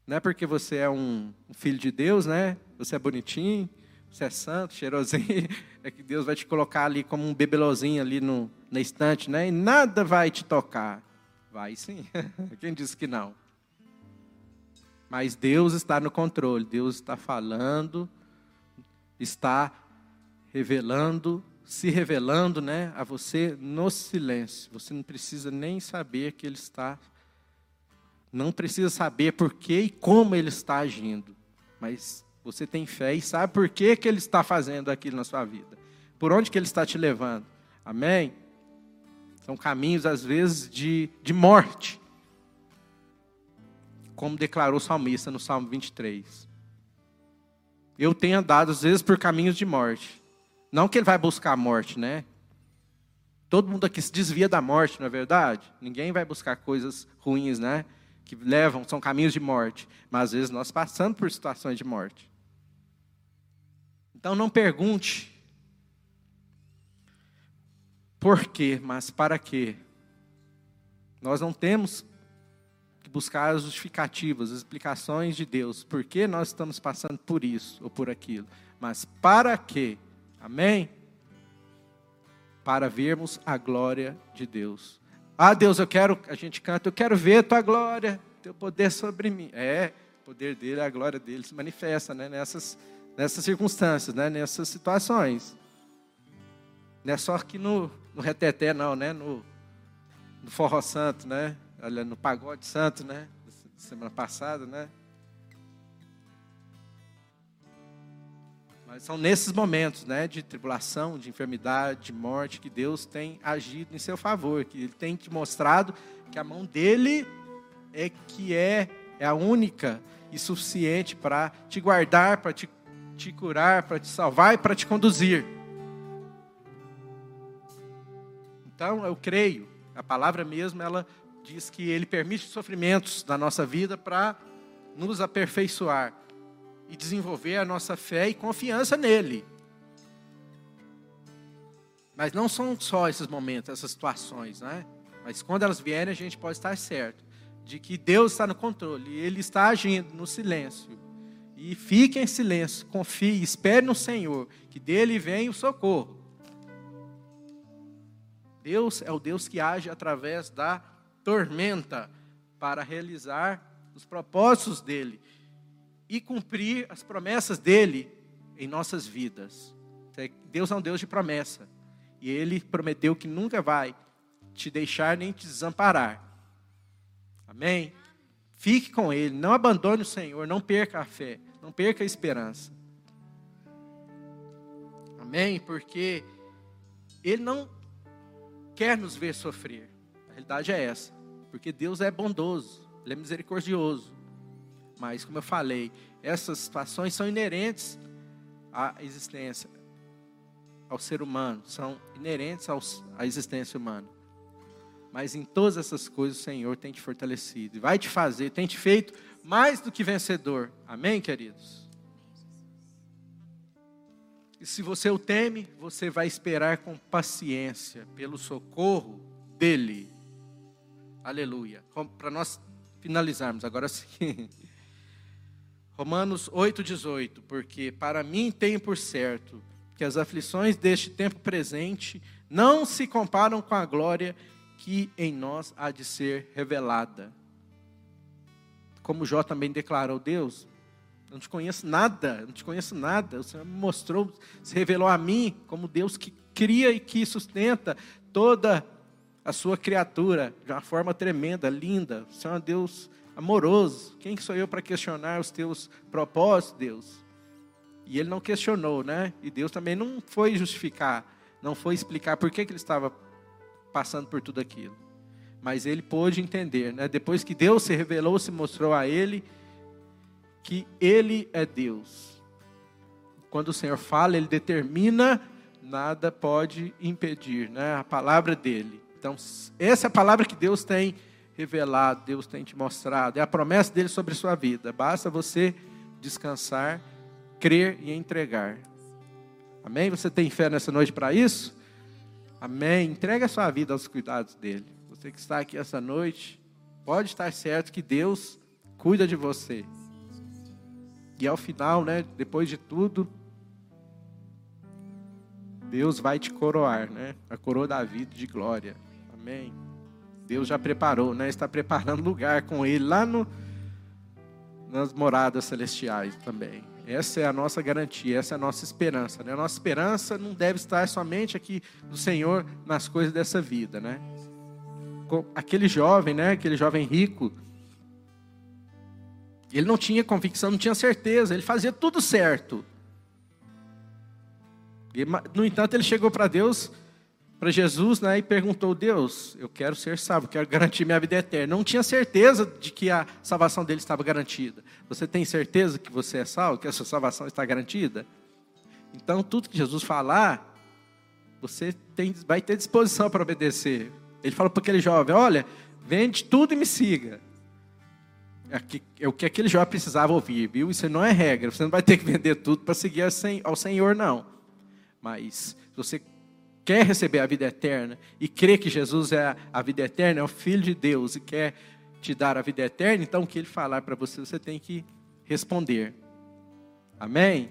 Não é porque você é um, filho de Deus, né? Você é bonitinho, você é santo, cheirosinho, é que Deus vai te colocar ali como um bebelozinho ali no, na estante, né? E nada vai te tocar. Vai sim. Quem disse que não? Mas Deus está no controle, Deus está falando, está revelando, se revelando né, a você no silêncio. Você não precisa nem saber que Ele está, não precisa saber por que e como Ele está agindo, mas você tem fé e sabe por que, que Ele está fazendo aquilo na sua vida, por onde que Ele está te levando. Amém? São caminhos, às vezes, de, de morte como declarou o salmista no Salmo 23. Eu tenho andado, às vezes, por caminhos de morte. Não que ele vai buscar a morte, né? Todo mundo aqui se desvia da morte, não é verdade? Ninguém vai buscar coisas ruins, né? Que levam, são caminhos de morte. Mas às vezes nós passamos por situações de morte. Então não pergunte por quê, mas para quê. Nós não temos buscar as justificativas, as explicações de Deus, por que nós estamos passando por isso ou por aquilo, mas para quê? Amém? Para vermos a glória de Deus. Ah, Deus, eu quero, a gente canta, eu quero ver a tua glória, teu poder sobre mim. É, o poder dele, a glória dele se manifesta né, nessas, nessas circunstâncias, né, nessas situações. Não é só aqui no, no reteté, não, né? No, no forró santo, né? Olha, no pagode santo, né? Semana passada, né? Mas são nesses momentos, né, de tribulação, de enfermidade, de morte, que Deus tem agido em seu favor, que Ele tem te mostrado que a mão dele é que é, é a única e suficiente para te guardar, para te, te curar, para te salvar e para te conduzir. Então, eu creio, a palavra mesmo, ela diz que ele permite sofrimentos na nossa vida para nos aperfeiçoar e desenvolver a nossa fé e confiança nele. Mas não são só esses momentos, essas situações, né? Mas quando elas vierem, a gente pode estar certo de que Deus está no controle, Ele está agindo no silêncio. E fique em silêncio, confie, espere no Senhor, que dele vem o socorro. Deus é o Deus que age através da tormenta para realizar os propósitos dele e cumprir as promessas dele em nossas vidas. Deus é um Deus de promessa. E ele prometeu que nunca vai te deixar nem te desamparar. Amém? Fique com ele, não abandone o Senhor, não perca a fé, não perca a esperança. Amém? Porque ele não quer nos ver sofrer. Realidade é essa. Porque Deus é bondoso, Ele é misericordioso. Mas, como eu falei, essas situações são inerentes à existência, ao ser humano, são inerentes aos, à existência humana. Mas em todas essas coisas o Senhor tem te fortalecido e vai te fazer, tem te feito mais do que vencedor. Amém, queridos? E se você o teme, você vai esperar com paciência pelo socorro dele. Aleluia. Para nós finalizarmos agora sim. Romanos 8,18. Porque para mim tenho por certo que as aflições deste tempo presente não se comparam com a glória que em nós há de ser revelada. Como Jó também declarou, Deus, não te conheço nada, não te conheço nada. O Senhor me mostrou, se revelou a mim como Deus que cria e que sustenta toda a sua criatura de uma forma tremenda, linda. Senhor é um Deus amoroso. Quem sou eu para questionar os teus propósitos, Deus? E ele não questionou, né? E Deus também não foi justificar, não foi explicar por que, que ele estava passando por tudo aquilo. Mas ele pôde entender, né? Depois que Deus se revelou, se mostrou a ele que ele é Deus. Quando o Senhor fala, ele determina, nada pode impedir, né? A palavra dele. Então, essa é a palavra que Deus tem revelado, Deus tem te mostrado, é a promessa dele sobre a sua vida. Basta você descansar crer e entregar. Amém? Você tem fé nessa noite para isso? Amém. Entrega a sua vida aos cuidados dele. Você que está aqui essa noite, pode estar certo que Deus cuida de você. E ao final, né, depois de tudo, Deus vai te coroar, né? A coroa da vida de glória. Amém. Deus já preparou, né? Está preparando lugar com ele lá no nas moradas celestiais também. Essa é a nossa garantia, essa é a nossa esperança. Né? A nossa esperança não deve estar somente aqui do Senhor nas coisas dessa vida, né? Aquele jovem, né? Aquele jovem rico, ele não tinha convicção, não tinha certeza, ele fazia tudo certo. No entanto, ele chegou para Deus para Jesus né, e perguntou: Deus, eu quero ser salvo, quero garantir minha vida eterna. Não tinha certeza de que a salvação dele estava garantida. Você tem certeza que você é salvo, que a sua salvação está garantida? Então, tudo que Jesus falar, você tem, vai ter disposição para obedecer. Ele falou para aquele jovem: Olha, vende tudo e me siga. É o que aquele jovem precisava ouvir, viu? Isso não é regra. Você não vai ter que vender tudo para seguir ao Senhor, não. Mas, se você quer receber a vida eterna e crê que Jesus é a vida eterna, é o Filho de Deus e quer te dar a vida eterna, então o que ele falar para você, você tem que responder. Amém?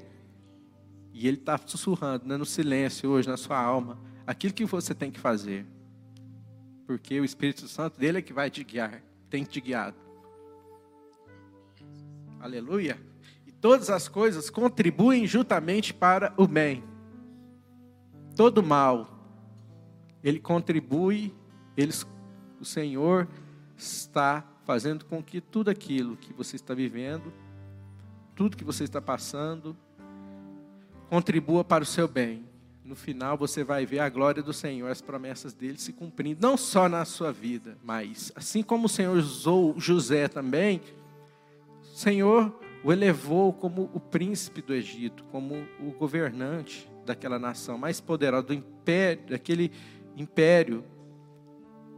E ele está sussurrando né, no silêncio hoje, na sua alma, aquilo que você tem que fazer. Porque o Espírito Santo dele é que vai te guiar, tem te guiado. Aleluia. E todas as coisas contribuem juntamente para o bem todo mal, ele contribui, o Senhor está fazendo com que tudo aquilo que você está vivendo, tudo que você está passando, contribua para o seu bem. No final você vai ver a glória do Senhor, as promessas dele se cumprindo, não só na sua vida, mas assim como o Senhor usou José também, o Senhor o elevou como o príncipe do Egito, como o governante daquela nação mais poderosa, do império, daquele império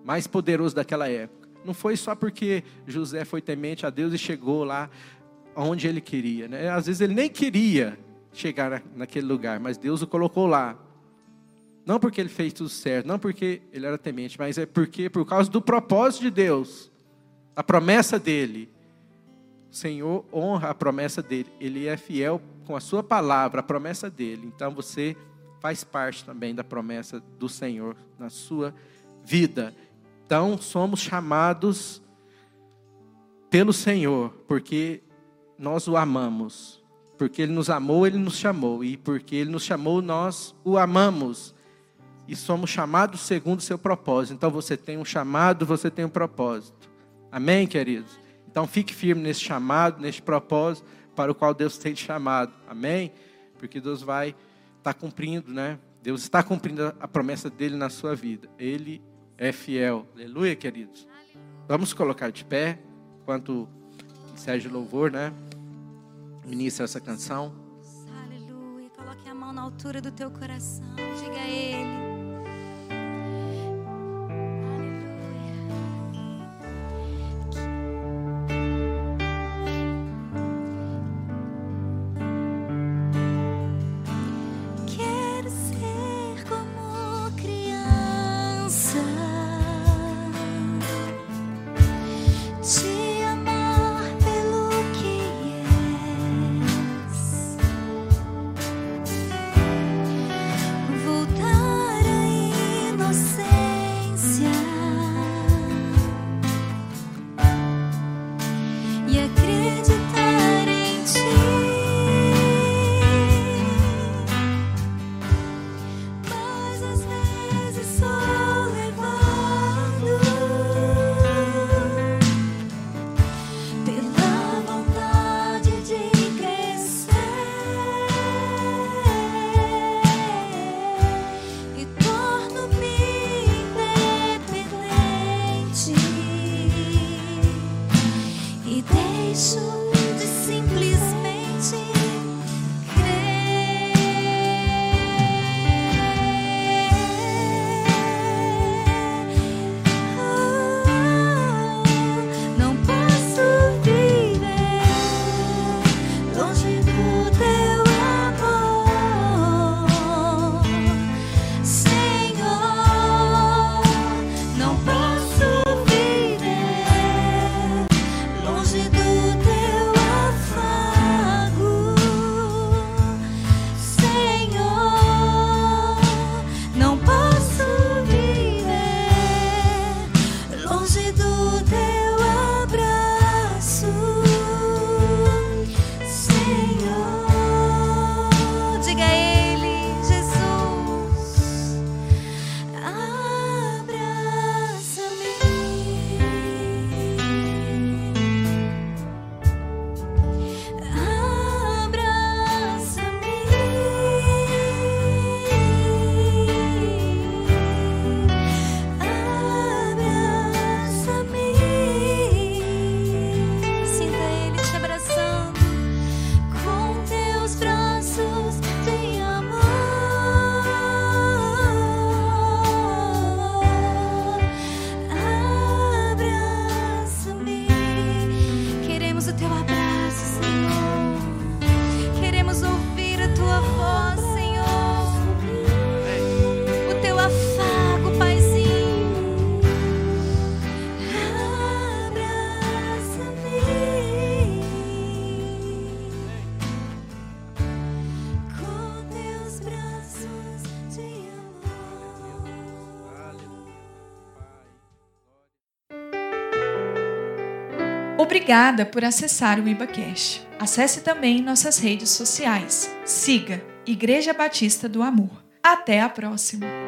mais poderoso daquela época. Não foi só porque José foi temente a Deus e chegou lá onde ele queria. Né? Às vezes ele nem queria chegar naquele lugar, mas Deus o colocou lá. Não porque ele fez tudo certo, não porque ele era temente, mas é porque por causa do propósito de Deus, a promessa dele. O Senhor honra a promessa dele. Ele é fiel com a sua palavra, a promessa dele. Então você faz parte também da promessa do Senhor na sua vida. Então somos chamados pelo Senhor, porque nós o amamos. Porque ele nos amou, ele nos chamou. E porque ele nos chamou, nós o amamos. E somos chamados segundo o seu propósito. Então você tem um chamado, você tem um propósito. Amém, queridos? Então fique firme nesse chamado, nesse propósito para o qual Deus tem te chamado. Amém? Porque Deus vai estar tá cumprindo, né? Deus está cumprindo a promessa dele na sua vida. Ele é fiel. Aleluia, queridos. Vamos colocar de pé enquanto Sérgio Louvor, né? Ministra essa canção. Aleluia. Coloque a mão na altura do teu coração. Diga a Ele. Obrigada por acessar o IbaCast. Acesse também nossas redes sociais. Siga Igreja Batista do Amor. Até a próxima!